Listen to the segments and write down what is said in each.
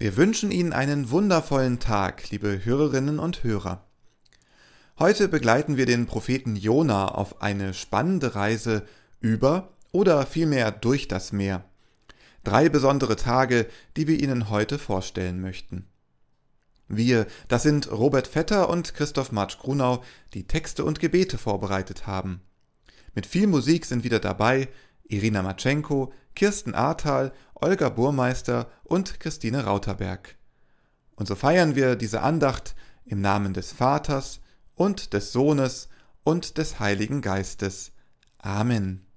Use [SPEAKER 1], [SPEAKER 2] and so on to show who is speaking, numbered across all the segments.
[SPEAKER 1] Wir wünschen Ihnen einen wundervollen Tag, liebe Hörerinnen und Hörer. Heute begleiten wir den Propheten Jona auf eine spannende Reise über oder vielmehr durch das Meer. Drei besondere Tage, die wir Ihnen heute vorstellen möchten. Wir, das sind Robert Vetter und Christoph Marsch Grunau, die Texte und Gebete vorbereitet haben. Mit viel Musik sind wieder dabei Irina Matschenko, Kirsten Ahrtal, Olga Burmeister und Christine Rauterberg. Und so feiern wir diese Andacht im Namen des Vaters und des Sohnes und des Heiligen Geistes. Amen.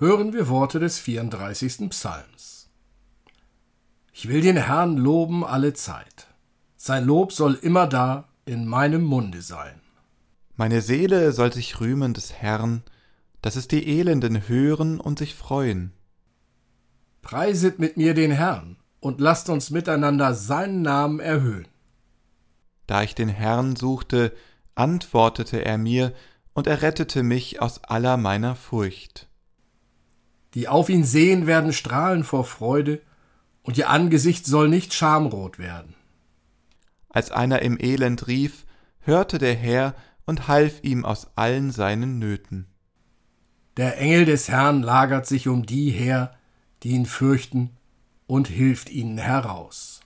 [SPEAKER 2] Hören wir Worte des 34. Psalms. Ich will den Herrn loben alle Zeit. Sein Lob soll immer da in meinem Munde sein.
[SPEAKER 1] Meine Seele soll sich rühmen des Herrn, dass es die Elenden hören und sich freuen.
[SPEAKER 2] Preiset mit mir den Herrn und lasst uns miteinander seinen Namen erhöhen.
[SPEAKER 1] Da ich den Herrn suchte, antwortete er mir und errettete mich aus aller meiner Furcht.
[SPEAKER 2] Die auf ihn sehen, werden strahlen vor Freude, und ihr Angesicht soll nicht schamrot werden.
[SPEAKER 1] Als einer im Elend rief, hörte der Herr und half ihm aus allen seinen Nöten.
[SPEAKER 2] Der Engel des Herrn lagert sich um die her, die ihn fürchten, und hilft ihnen heraus.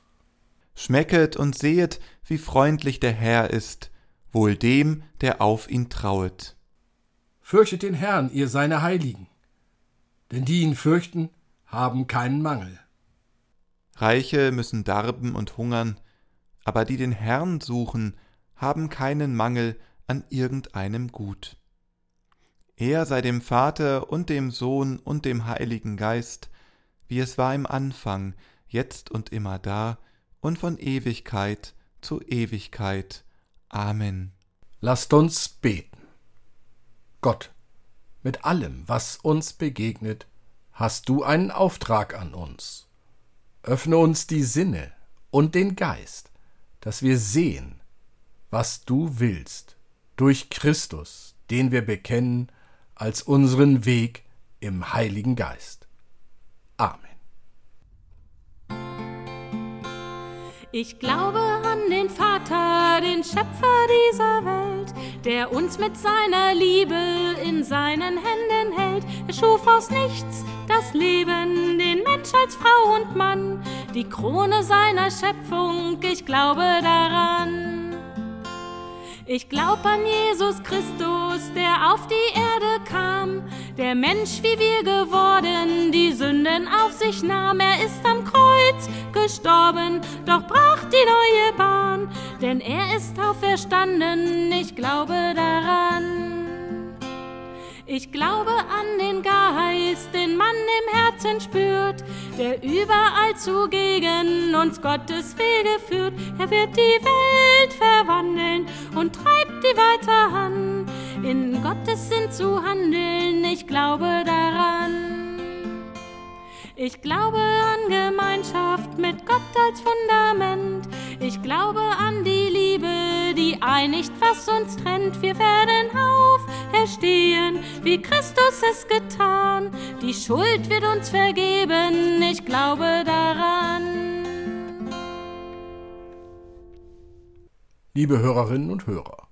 [SPEAKER 1] Schmecket und sehet, wie freundlich der Herr ist, wohl dem, der auf ihn trauet.
[SPEAKER 2] Fürchtet den Herrn, ihr seine Heiligen denn die ihn fürchten, haben keinen Mangel.
[SPEAKER 1] Reiche müssen darben und hungern, aber die den Herrn suchen, haben keinen Mangel an irgendeinem Gut. Er sei dem Vater und dem Sohn und dem Heiligen Geist, wie es war im Anfang, jetzt und immer da und von Ewigkeit zu Ewigkeit. Amen.
[SPEAKER 2] Lasst uns beten. Gott, mit allem, was uns begegnet, hast du einen Auftrag an uns. Öffne uns die Sinne und den Geist, dass wir sehen, was du willst, durch Christus, den wir bekennen als unseren Weg im Heiligen Geist. Amen.
[SPEAKER 3] Ich glaube an den Vater, den Schöpfer dieser Welt der uns mit seiner Liebe in seinen Händen hält. Er schuf aus nichts das Leben, den Mensch als Frau und Mann, die Krone seiner Schöpfung, ich glaube daran. Ich glaub an Jesus Christus, der auf die Erde kam, Der Mensch, wie wir geworden, die Sünden auf sich nahm, er ist am Kreuz gestorben, doch brach die neue Bahn, denn er ist auferstanden, ich glaube daran. Ich glaube an den Geist, den man im Herzen spürt, der überall zugegen uns Gottes Wege führt. Er wird die Welt verwandeln und treibt die weiter an, in Gottes Sinn zu handeln. Ich glaube daran. Ich glaube an Gemeinschaft mit Gott als Fundament. Ich glaube an die Liebe, die einigt, was uns trennt. Wir werden auferstehen, wie Christus es getan. Die Schuld wird uns vergeben. Ich glaube daran.
[SPEAKER 2] Liebe Hörerinnen und Hörer,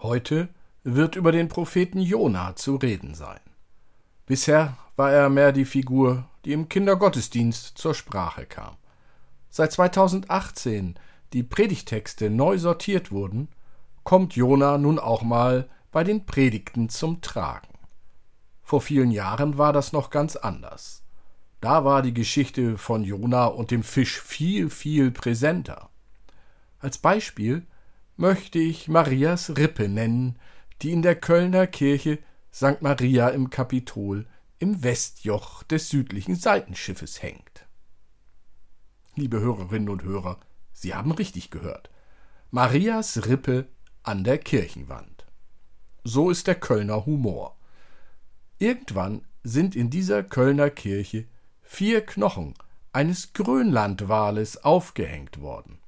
[SPEAKER 2] heute wird über den Propheten Jona zu reden sein. Bisher war er mehr die Figur, die im Kindergottesdienst zur Sprache kam. Seit 2018 die Predigtexte neu sortiert wurden, kommt Jona nun auch mal bei den Predigten zum Tragen. Vor vielen Jahren war das noch ganz anders. Da war die Geschichte von Jona und dem Fisch viel, viel präsenter. Als Beispiel möchte ich Marias Rippe nennen, die in der Kölner Kirche St. Maria im Kapitol im Westjoch des südlichen Seitenschiffes hängt. Liebe Hörerinnen und Hörer, Sie haben richtig gehört. Marias Rippe an der Kirchenwand. So ist der Kölner Humor. Irgendwann sind in dieser Kölner Kirche vier Knochen eines Grönlandwales aufgehängt worden.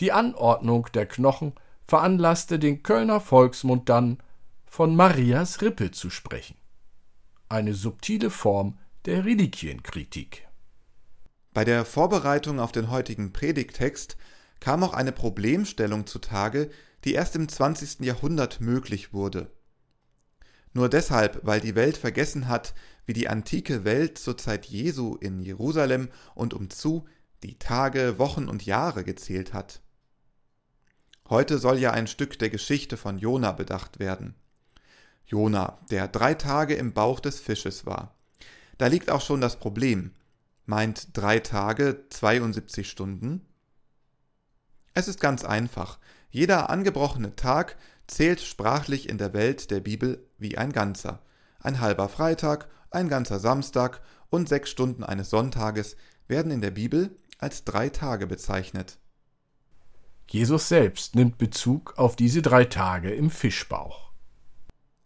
[SPEAKER 2] Die Anordnung der Knochen veranlasste den Kölner Volksmund dann, von Marias Rippe zu sprechen. Eine subtile Form der Reliquienkritik.
[SPEAKER 1] Bei der Vorbereitung auf den heutigen Predigtext kam auch eine Problemstellung zutage, die erst im 20. Jahrhundert möglich wurde. Nur deshalb, weil die Welt vergessen hat, wie die antike Welt zur Zeit Jesu in Jerusalem und umzu die Tage, Wochen und Jahre gezählt hat. Heute soll ja ein Stück der Geschichte von Jona bedacht werden. Jona, der drei Tage im Bauch des Fisches war. Da liegt auch schon das Problem. Meint drei Tage 72 Stunden? Es ist ganz einfach. Jeder angebrochene Tag zählt sprachlich in der Welt der Bibel wie ein ganzer. Ein halber Freitag, ein ganzer Samstag und sechs Stunden eines Sonntages werden in der Bibel als drei Tage bezeichnet.
[SPEAKER 2] Jesus selbst nimmt Bezug auf diese drei Tage im Fischbauch.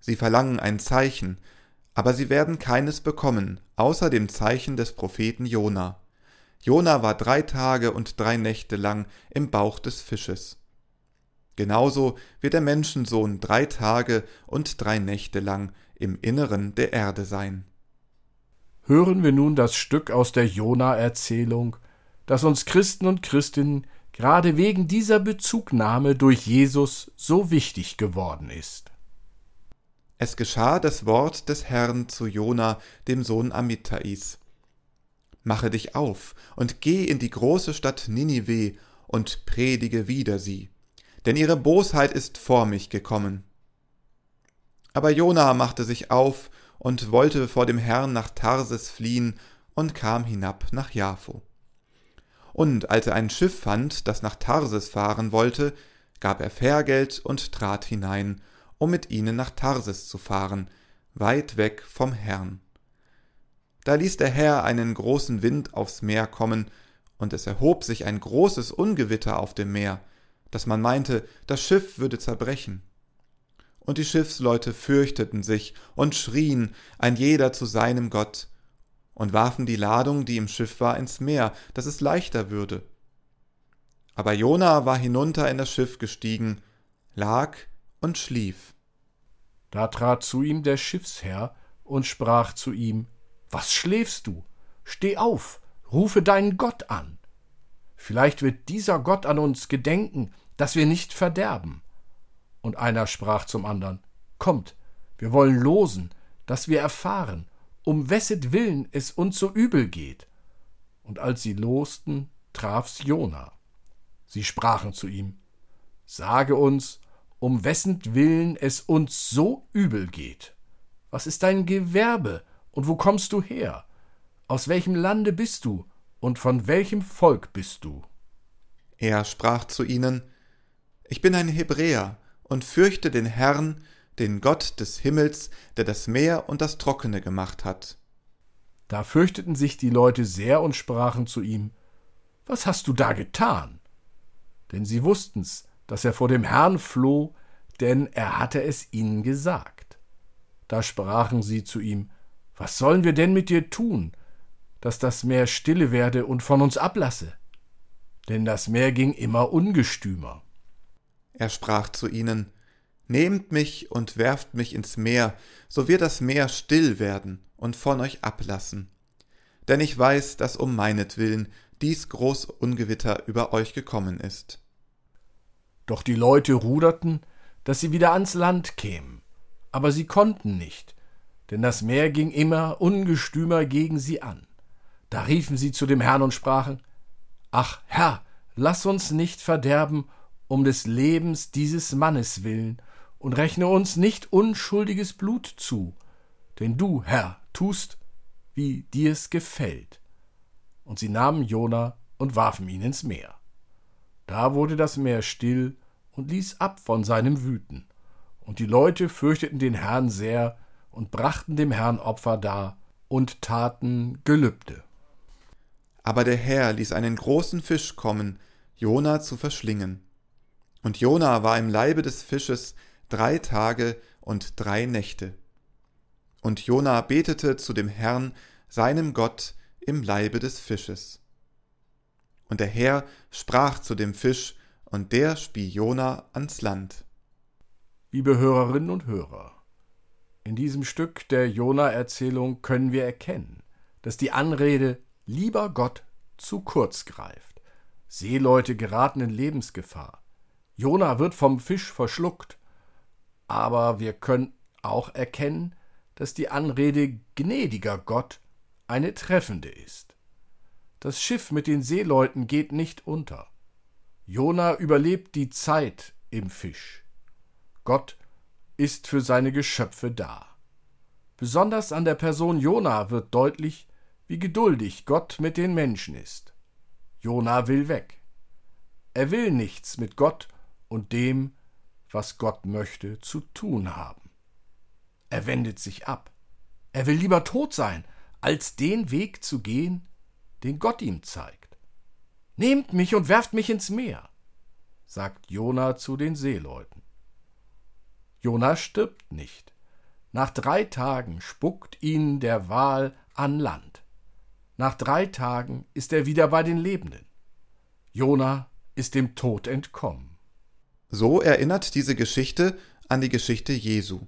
[SPEAKER 1] Sie verlangen ein Zeichen, aber sie werden keines bekommen, außer dem Zeichen des Propheten Jona. Jona war drei Tage und drei Nächte lang im Bauch des Fisches. Genauso wird der Menschensohn drei Tage und drei Nächte lang im Inneren der Erde sein.
[SPEAKER 2] Hören wir nun das Stück aus der Jona-Erzählung, das uns Christen und Christinnen gerade wegen dieser Bezugnahme durch Jesus so wichtig geworden ist.
[SPEAKER 1] Es geschah das Wort des Herrn zu Jona, dem Sohn Amittais. Mache dich auf und geh in die große Stadt Ninive und predige wider sie, denn ihre Bosheit ist vor mich gekommen. Aber Jona machte sich auf und wollte vor dem Herrn nach Tarsis fliehen und kam hinab nach Jaffo. Und als er ein Schiff fand, das nach Tarsis fahren wollte, gab er Fährgeld und trat hinein, um mit ihnen nach Tarsis zu fahren, weit weg vom Herrn. Da ließ der Herr einen großen Wind aufs Meer kommen, und es erhob sich ein großes Ungewitter auf dem Meer, dass man meinte, das Schiff würde zerbrechen. Und die Schiffsleute fürchteten sich und schrien, ein jeder zu seinem Gott, und warfen die Ladung, die im Schiff war, ins Meer, dass es leichter würde. Aber Jona war hinunter in das Schiff gestiegen, lag und schlief.
[SPEAKER 2] Da trat zu ihm der Schiffsherr und sprach zu ihm Was schläfst du? Steh auf, rufe deinen Gott an. Vielleicht wird dieser Gott an uns gedenken, dass wir nicht verderben. Und einer sprach zum andern Kommt, wir wollen losen, dass wir erfahren, um wesset Willen es uns so übel geht. Und als sie losten, traf's Jona. Sie sprachen zu ihm, Sage uns, um wessen Willen es uns so übel geht. Was ist dein Gewerbe und wo kommst du her? Aus welchem Lande bist du und von welchem Volk bist du?
[SPEAKER 1] Er sprach zu ihnen, Ich bin ein Hebräer und fürchte den Herrn, den Gott des Himmels, der das Meer und das Trockene gemacht hat.
[SPEAKER 2] Da fürchteten sich die Leute sehr und sprachen zu ihm, Was hast du da getan? Denn sie wussten's, dass er vor dem Herrn floh, denn er hatte es ihnen gesagt. Da sprachen sie zu ihm, Was sollen wir denn mit dir tun, dass das Meer stille werde und von uns ablasse? Denn das Meer ging immer ungestümer.
[SPEAKER 1] Er sprach zu ihnen, Nehmt mich und werft mich ins Meer, so wird das Meer still werden und von euch ablassen. Denn ich weiß, dass um meinetwillen dies große Ungewitter über euch gekommen ist.
[SPEAKER 2] Doch die Leute ruderten, dass sie wieder ans Land kämen. Aber sie konnten nicht, denn das Meer ging immer ungestümer gegen sie an. Da riefen sie zu dem Herrn und sprachen, Ach Herr, lass uns nicht verderben um des Lebens dieses Mannes willen, und rechne uns nicht unschuldiges Blut zu, denn du, Herr, tust, wie dir's gefällt. Und sie nahmen Jona und warfen ihn ins Meer. Da wurde das Meer still und ließ ab von seinem Wüten. Und die Leute fürchteten den Herrn sehr und brachten dem Herrn Opfer dar und taten Gelübde.
[SPEAKER 1] Aber der Herr ließ einen großen Fisch kommen, Jona zu verschlingen. Und Jona war im Leibe des Fisches drei Tage und drei Nächte. Und Jona betete zu dem Herrn, seinem Gott, im Leibe des Fisches. Und der Herr sprach zu dem Fisch, und der spie Jona ans Land.
[SPEAKER 2] Liebe Hörerinnen und Hörer, in diesem Stück der Jona-Erzählung können wir erkennen, dass die Anrede lieber Gott zu kurz greift. Seeleute geraten in Lebensgefahr. Jona wird vom Fisch verschluckt aber wir können auch erkennen, dass die Anrede gnädiger Gott eine treffende ist. Das Schiff mit den Seeleuten geht nicht unter. Jona überlebt die Zeit im Fisch. Gott ist für seine Geschöpfe da. Besonders an der Person Jona wird deutlich, wie geduldig Gott mit den Menschen ist. Jona will weg. Er will nichts mit Gott und dem, was Gott möchte, zu tun haben. Er wendet sich ab. Er will lieber tot sein, als den Weg zu gehen, den Gott ihm zeigt. Nehmt mich und werft mich ins Meer, sagt Jona zu den Seeleuten. Jona stirbt nicht. Nach drei Tagen spuckt ihn der Wal an Land. Nach drei Tagen ist er wieder bei den Lebenden. Jona ist dem Tod entkommen.
[SPEAKER 1] So erinnert diese Geschichte an die Geschichte Jesu.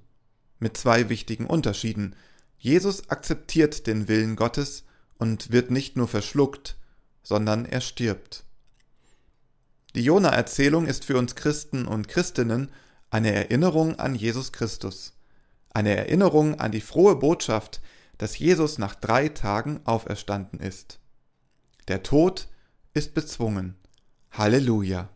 [SPEAKER 1] Mit zwei wichtigen Unterschieden. Jesus akzeptiert den Willen Gottes und wird nicht nur verschluckt, sondern er stirbt. Die Jona-Erzählung ist für uns Christen und Christinnen eine Erinnerung an Jesus Christus, eine Erinnerung an die frohe Botschaft, dass Jesus nach drei Tagen auferstanden ist. Der Tod ist bezwungen. Halleluja.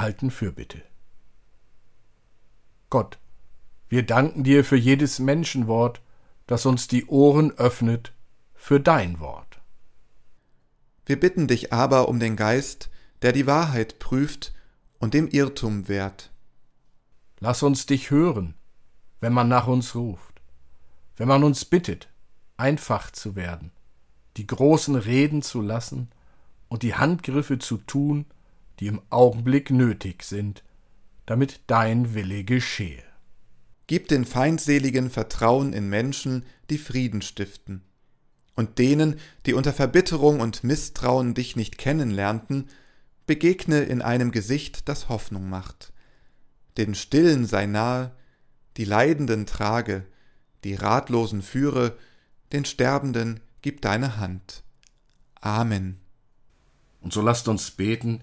[SPEAKER 2] Wir halten Fürbitte. Gott, wir danken dir für jedes Menschenwort, das uns die Ohren öffnet für dein Wort.
[SPEAKER 1] Wir bitten dich aber um den Geist, der die Wahrheit prüft und dem Irrtum wehrt.
[SPEAKER 2] Lass uns dich hören, wenn man nach uns ruft, wenn man uns bittet, einfach zu werden, die großen Reden zu lassen und die Handgriffe zu tun, die im Augenblick nötig sind, damit dein Wille geschehe.
[SPEAKER 1] Gib den Feindseligen Vertrauen in Menschen, die Frieden stiften. Und denen, die unter Verbitterung und Misstrauen dich nicht kennenlernten, begegne in einem Gesicht, das Hoffnung macht. Den Stillen sei nahe, die Leidenden trage, die Ratlosen führe, den Sterbenden gib deine Hand. Amen.
[SPEAKER 2] Und so lasst uns beten,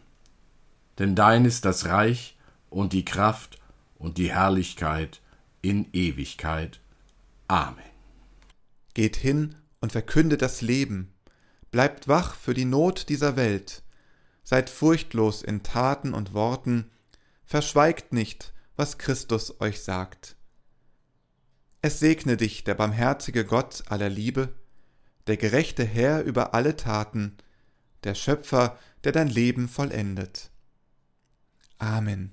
[SPEAKER 2] Denn dein ist das Reich und die Kraft und die Herrlichkeit in Ewigkeit. Amen.
[SPEAKER 1] Geht hin und verkündet das Leben, bleibt wach für die Not dieser Welt, seid furchtlos in Taten und Worten, verschweigt nicht, was Christus euch sagt. Es segne dich der barmherzige Gott aller Liebe, der gerechte Herr über alle Taten, der Schöpfer, der dein Leben vollendet. Amen.